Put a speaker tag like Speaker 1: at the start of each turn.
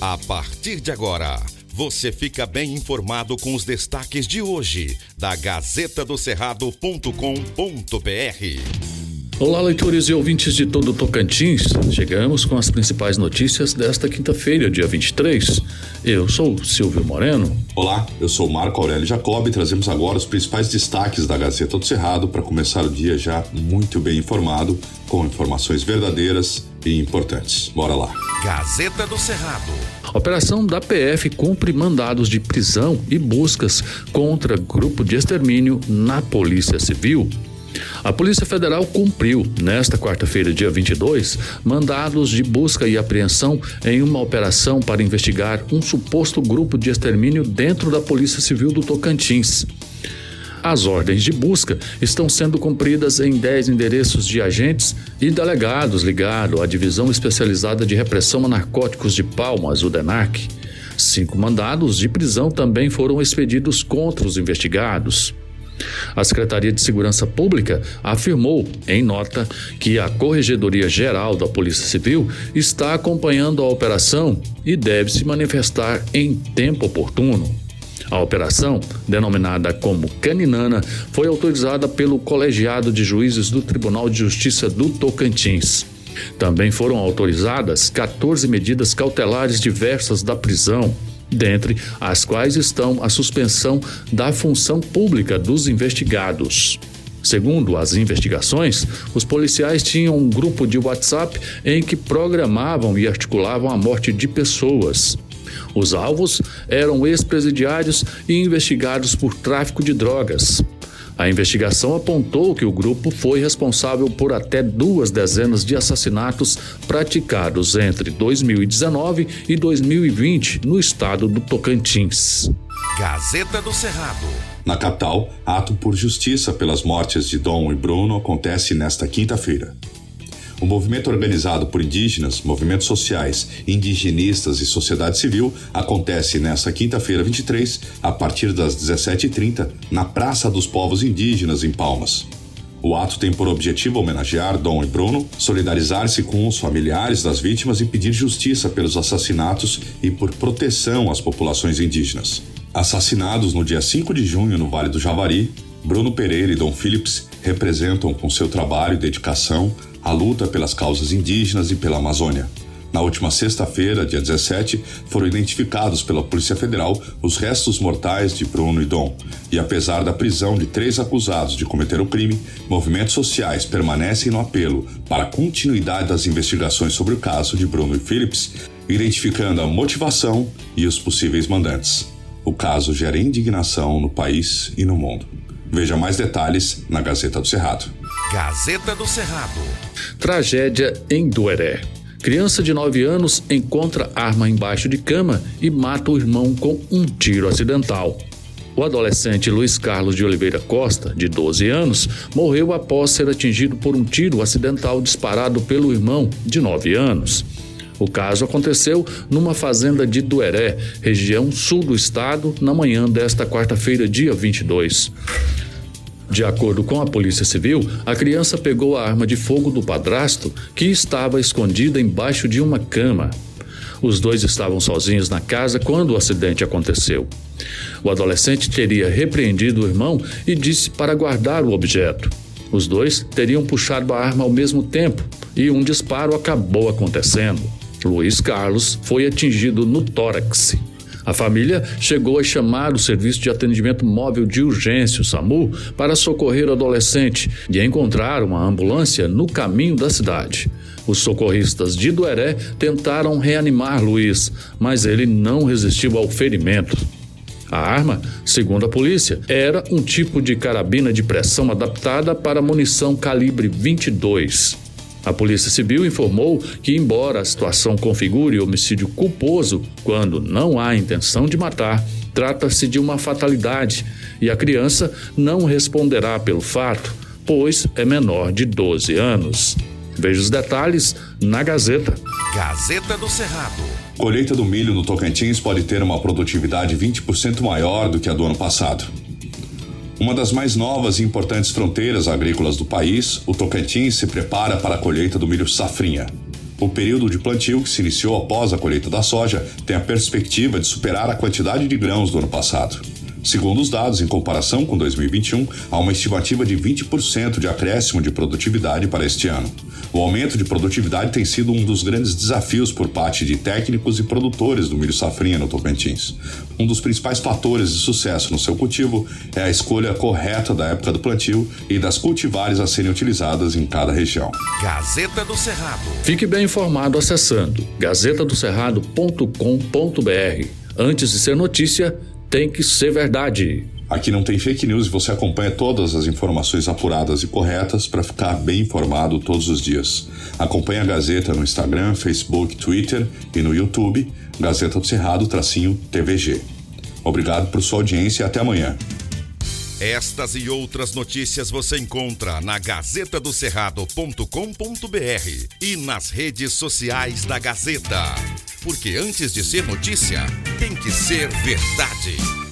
Speaker 1: A partir de agora, você fica bem informado com os destaques de hoje da Gazeta do Cerrado.com.br.
Speaker 2: Olá, leitores e ouvintes de todo o Tocantins. Chegamos com as principais notícias desta quinta-feira, dia 23. Eu sou Silvio Moreno.
Speaker 3: Olá, eu sou Marco Aurélio Jacob e trazemos agora os principais destaques da Gazeta do Cerrado para começar o dia já muito bem informado, com informações verdadeiras e importantes. Bora lá.
Speaker 1: Gazeta do Cerrado.
Speaker 2: Operação da PF cumpre mandados de prisão e buscas contra grupo de extermínio na Polícia Civil. A Polícia Federal cumpriu, nesta quarta-feira, dia 22, mandados de busca e apreensão em uma operação para investigar um suposto grupo de extermínio dentro da Polícia Civil do Tocantins. As ordens de busca estão sendo cumpridas em 10 endereços de agentes e delegados ligados à Divisão Especializada de Repressão a Narcóticos de Palmas, o DENARC. Cinco mandados de prisão também foram expedidos contra os investigados. A Secretaria de Segurança Pública afirmou, em nota, que a Corregedoria Geral da Polícia Civil está acompanhando a operação e deve se manifestar em tempo oportuno. A operação, denominada como Caninana, foi autorizada pelo Colegiado de Juízes do Tribunal de Justiça do Tocantins. Também foram autorizadas 14 medidas cautelares diversas da prisão, dentre as quais estão a suspensão da função pública dos investigados. Segundo as investigações, os policiais tinham um grupo de WhatsApp em que programavam e articulavam a morte de pessoas. Os alvos eram ex-presidiários e investigados por tráfico de drogas. A investigação apontou que o grupo foi responsável por até duas dezenas de assassinatos praticados entre 2019 e 2020 no estado do Tocantins.
Speaker 1: Gazeta do Cerrado.
Speaker 3: Na capital, ato por justiça pelas mortes de Dom e Bruno acontece nesta quinta-feira. O movimento organizado por indígenas, movimentos sociais, indigenistas e sociedade civil acontece nesta quinta-feira 23, a partir das 17h30, na Praça dos Povos Indígenas, em Palmas. O ato tem por objetivo homenagear Dom e Bruno, solidarizar-se com os familiares das vítimas e pedir justiça pelos assassinatos e por proteção às populações indígenas. Assassinados no dia 5 de junho no Vale do Javari, Bruno Pereira e Dom Phillips representam com seu trabalho e dedicação a luta pelas causas indígenas e pela Amazônia. Na última sexta-feira, dia 17, foram identificados pela Polícia Federal os restos mortais de Bruno e Dom. E apesar da prisão de três acusados de cometer o crime, movimentos sociais permanecem no apelo para a continuidade das investigações sobre o caso de Bruno e Phillips, identificando a motivação e os possíveis mandantes. O caso gera indignação no país e no mundo. Veja mais detalhes na Gazeta do Cerrado.
Speaker 1: Gazeta do Cerrado.
Speaker 2: Tragédia em Dueré. Criança de 9 anos encontra arma embaixo de cama e mata o irmão com um tiro acidental. O adolescente Luiz Carlos de Oliveira Costa, de 12 anos, morreu após ser atingido por um tiro acidental disparado pelo irmão, de 9 anos. O caso aconteceu numa fazenda de Dueré, região sul do estado, na manhã desta quarta-feira, dia 22. De acordo com a Polícia Civil, a criança pegou a arma de fogo do padrasto, que estava escondida embaixo de uma cama. Os dois estavam sozinhos na casa quando o acidente aconteceu. O adolescente teria repreendido o irmão e disse para guardar o objeto. Os dois teriam puxado a arma ao mesmo tempo e um disparo acabou acontecendo. Luiz Carlos foi atingido no tórax. A família chegou a chamar o Serviço de Atendimento Móvel de Urgência, o SAMU, para socorrer o adolescente e encontrar uma ambulância no caminho da cidade. Os socorristas de Dueré tentaram reanimar Luiz, mas ele não resistiu ao ferimento. A arma, segundo a polícia, era um tipo de carabina de pressão adaptada para munição calibre 22. A Polícia Civil informou que, embora a situação configure homicídio culposo quando não há intenção de matar, trata-se de uma fatalidade e a criança não responderá pelo fato, pois é menor de 12 anos. Veja os detalhes na Gazeta.
Speaker 1: Gazeta do Cerrado.
Speaker 3: Colheita do milho no Tocantins pode ter uma produtividade 20% maior do que a do ano passado. Uma das mais novas e importantes fronteiras agrícolas do país, o Tocantins se prepara para a colheita do milho safrinha. O período de plantio, que se iniciou após a colheita da soja, tem a perspectiva de superar a quantidade de grãos do ano passado. Segundo os dados, em comparação com 2021, há uma estimativa de 20% de acréscimo de produtividade para este ano. O aumento de produtividade tem sido um dos grandes desafios por parte de técnicos e produtores do milho safrinha no Tocantins. Um dos principais fatores de sucesso no seu cultivo é a escolha correta da época do plantio e das cultivares a serem utilizadas em cada região.
Speaker 1: Gazeta do Cerrado.
Speaker 2: Fique bem informado acessando gazetadocerrado.com.br. Antes de ser notícia, tem que ser verdade.
Speaker 3: Aqui não tem fake news e você acompanha todas as informações apuradas e corretas para ficar bem informado todos os dias. Acompanhe a Gazeta no Instagram, Facebook, Twitter e no YouTube, Gazeta do Cerrado, tracinho TVG. Obrigado por sua audiência e até amanhã.
Speaker 1: Estas e outras notícias você encontra na gazetadocerrado.com.br e nas redes sociais da Gazeta. Porque antes de ser notícia, tem que ser verdade.